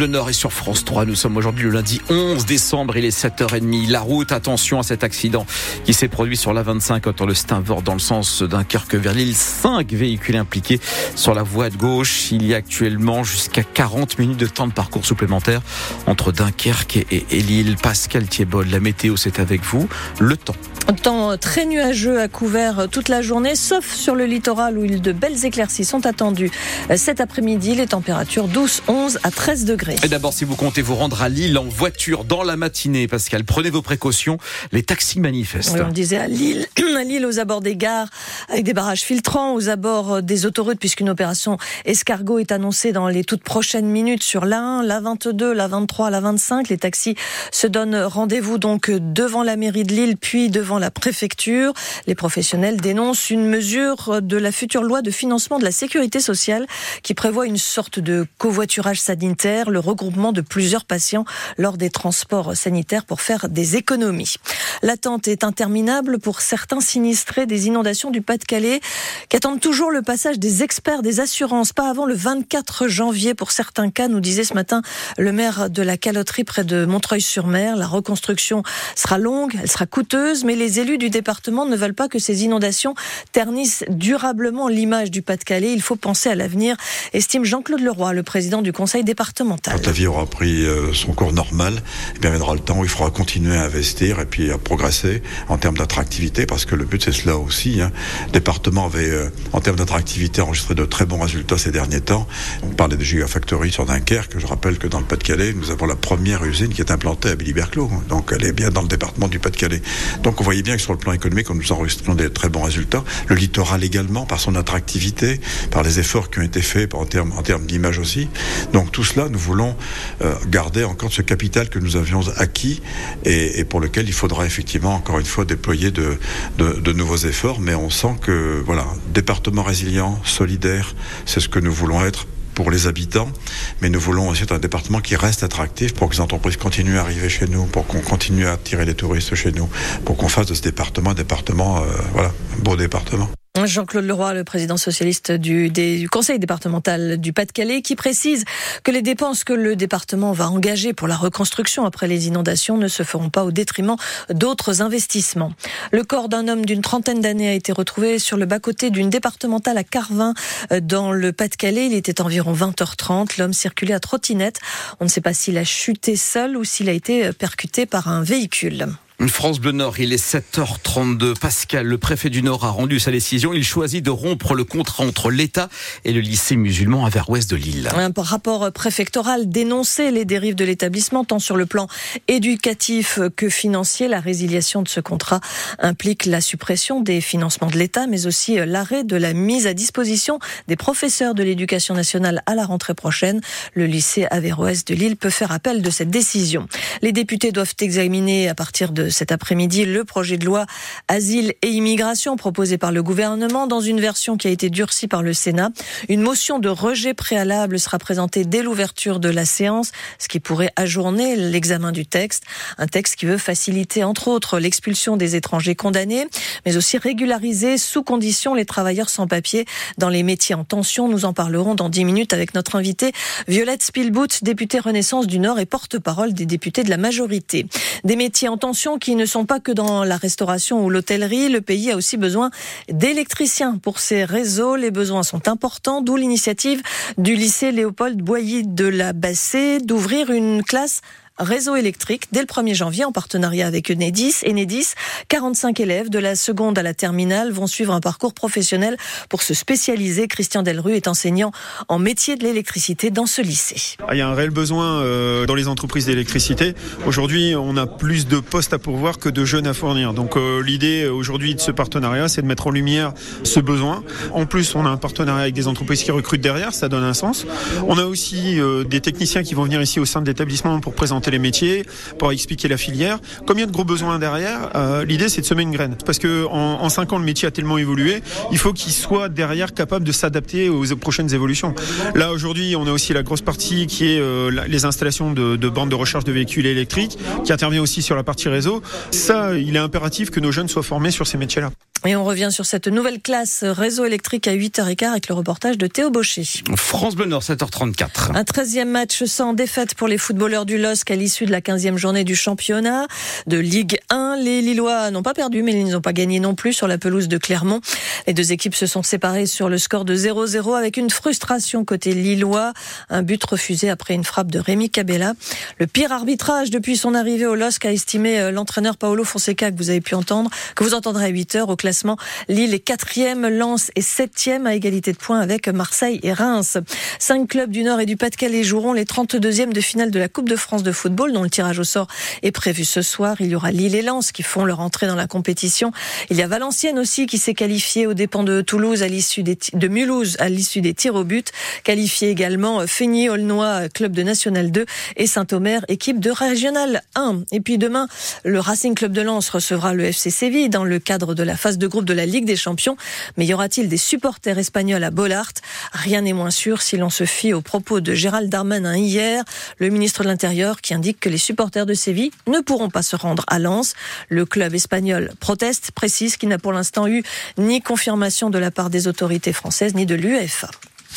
Le Nord est sur France 3. Nous sommes aujourd'hui le lundi 11 décembre. Il est 7h30. La route, attention à cet accident qui s'est produit sur la 25 autour de Steinvort dans le sens d'un vers Lille. Cinq véhicules impliqués sur la voie de gauche. Il y a actuellement jusqu'à 40 minutes de temps de parcours supplémentaire entre Dunkerque et, Lille. Pascal Thiebol, la météo, c'est avec vous. Le temps. Temps très nuageux à couvert toute la journée, sauf sur le littoral où de belles éclaircies sont attendues cet après-midi. Les températures 12, 11 à 13 degrés. Et d'abord, si vous comptez vous rendre à Lille en voiture dans la matinée, Pascal, prenez vos précautions. Les taxis manifestent. on disait à Lille, à Lille, aux abords des gares, avec des barrages filtrants, aux abords des autoroutes, puisqu'une opération escargot est annoncée dans les toutes prochaines minutes sur la 1, la 22, la 23, la 25. Les taxis se donnent rendez-vous donc devant la mairie de Lille, puis devant la préfecture. Les professionnels dénoncent une mesure de la future loi de financement de la sécurité sociale qui prévoit une sorte de covoiturage sanitaire le regroupement de plusieurs patients lors des transports sanitaires pour faire des économies. L'attente est interminable pour certains sinistrés des inondations du Pas-de-Calais qui attendent toujours le passage des experts des assurances, pas avant le 24 janvier pour certains cas, nous disait ce matin le maire de la caloterie près de Montreuil-sur-Mer. La reconstruction sera longue, elle sera coûteuse, mais les élus du département ne veulent pas que ces inondations ternissent durablement l'image du Pas-de-Calais. Il faut penser à l'avenir, estime Jean-Claude Leroy, le président du conseil départemental. Quand la vie aura pris euh, son cours normal, eh bien, viendra le temps où il faudra continuer à investir et puis à progresser en termes d'attractivité, parce que le but c'est cela aussi. Hein. Le département avait, euh, en termes d'attractivité, enregistré de très bons résultats ces derniers temps. On parlait de Gigafactory sur Dunkerque. Je rappelle que dans le Pas-de-Calais, nous avons la première usine qui est implantée à Billy-Berclos. Donc elle est bien dans le département du Pas-de-Calais. Donc on voyait bien que sur le plan économique, on nous enregistrons des très bons résultats. Le littoral également, par son attractivité, par les efforts qui ont été faits en termes, en termes d'image aussi. Donc tout cela, nous voulons voulons euh, garder encore ce capital que nous avions acquis et, pour lequel il faudra effectivement encore une fois déployer de, nouveaux efforts. Mais on sent que voilà, département résilient, solidaire, c'est ce que nous voulons être pour les habitants, mais nous voulons aussi être un département qui reste attractif pour que les entreprises continuent à arriver chez nous, pour qu'on continue à attirer les touristes chez nous, pour qu'on fasse de ce département un département, euh, voilà, un beau département. Jean-Claude Leroy, le président socialiste du, conseil départemental du Pas-de-Calais, qui précise que les dépenses que le département va engager pour la reconstruction après les inondations ne se feront pas au détriment d'autres investissements. Le corps d'un homme d'une trentaine d'années a été retrouvé sur le bas-côté d'une départementale à Carvin, euh, dans le Pas-de-Calais. Il était environ 20h30. L'homme circulait à trottinette. On ne sait pas s'il a chuté seul ou s'il a été percuté par un véhicule. France Bleu Nord, il est 7h32. Pascal, le préfet du Nord, a rendu sa décision. Il choisit de rompre le contrat entre l'État et le lycée musulman à vers ouest de Lille. Un rapport préfectoral dénonçait les dérives de l'établissement, tant sur le plan éducatif que financier. La résiliation de ce contrat implique la suppression des financements de l'État, mais aussi l'arrêt de la mise à disposition des professeurs de l'éducation nationale à la rentrée prochaine. Le lycée Averroès de Lille peut faire appel de cette décision. Les députés doivent examiner à partir de cet après-midi le projet de loi Asile et immigration proposé par le gouvernement dans une version qui a été durcie par le Sénat. Une motion de rejet préalable sera présentée dès l'ouverture de la séance, ce qui pourrait ajourner l'examen du texte. Un texte qui veut faciliter, entre autres, l'expulsion des étrangers condamnés, mais aussi régulariser sous condition les travailleurs sans papier dans les métiers en tension. Nous en parlerons dans dix minutes avec notre invitée Violette Spielboot, députée Renaissance du Nord et porte-parole des députés de la majorité. Des métiers en tension qui ne sont pas que dans la restauration ou l'hôtellerie. Le pays a aussi besoin d'électriciens pour ses réseaux. Les besoins sont importants, d'où l'initiative du lycée Léopold Boilly de la Bassée d'ouvrir une classe réseau électrique dès le 1er janvier en partenariat avec Enedis. Enedis, 45 élèves de la seconde à la terminale vont suivre un parcours professionnel pour se spécialiser. Christian Delru est enseignant en métier de l'électricité dans ce lycée. Ah, il y a un réel besoin euh, dans les entreprises d'électricité. Aujourd'hui, on a plus de postes à pourvoir que de jeunes à fournir. Donc euh, l'idée aujourd'hui de ce partenariat, c'est de mettre en lumière ce besoin. En plus, on a un partenariat avec des entreprises qui recrutent derrière, ça donne un sens. On a aussi euh, des techniciens qui vont venir ici au sein de l'établissement pour présenter les métiers, pour expliquer la filière. Combien de gros besoins derrière euh, L'idée, c'est de semer une graine. Parce que en, 5 ans, le métier a tellement évolué, il faut qu'il soit derrière capable de s'adapter aux, prochaines évolutions. Là, aujourd'hui, on a aussi la grosse partie qui est euh, les installations de, de bandes de recharge de véhicules électriques, qui intervient aussi sur la partie réseau. Ça, il est impératif que nos jeunes soient formés sur ces métiers-là. Et on revient sur cette nouvelle classe réseau électrique à 8h15 avec le reportage de Théo Baucher. France Bleu Nord, 7h34. Un 13e match sans défaite pour les footballeurs du LOSC à l'issue de la 15e journée du championnat de Ligue 1. Les Lillois n'ont pas perdu, mais ils n'ont pas gagné non plus sur la pelouse de Clermont. Les deux équipes se sont séparées sur le score de 0-0 avec une frustration côté Lillois. Un but refusé après une frappe de Rémi Cabella. Le pire arbitrage depuis son arrivée au LOSC a estimé euh, l'entraîneur Paolo Fonseca que vous avez pu entendre, que vous entendrez à 8 heures au classement Lille est quatrième, Lens est septième à égalité de points avec Marseille et Reims. Cinq clubs du Nord et du Pas-de-Calais joueront les 32e de finale de la Coupe de France de football dont le tirage au sort est prévu ce soir. Il y aura Lille et Lens qui font leur entrée dans la compétition. Il y a Valenciennes aussi qui s'est qualifiée aux dépens de Toulouse à l'issue de Mulhouse à l'issue des tirs au but. Qualifié également Feigny, Aulnois, club de National 2 et Saint-Omer, équipe de Régional 1. Et puis demain, le Racing Club de Lens recevra le FC Séville dans le cadre de la phase de groupe de la Ligue des Champions. Mais y aura-t-il des supporters espagnols à Bollard? Rien n'est moins sûr si l'on se fie aux propos de Gérald Darmanin hier, le ministre de l'Intérieur qui indique que les supporters de Séville ne pourront pas se rendre à Lens. Le club espagnol proteste, précise qu'il n'a pour l'instant eu ni confirmation de la part des autorités françaises ni de l'UEFA.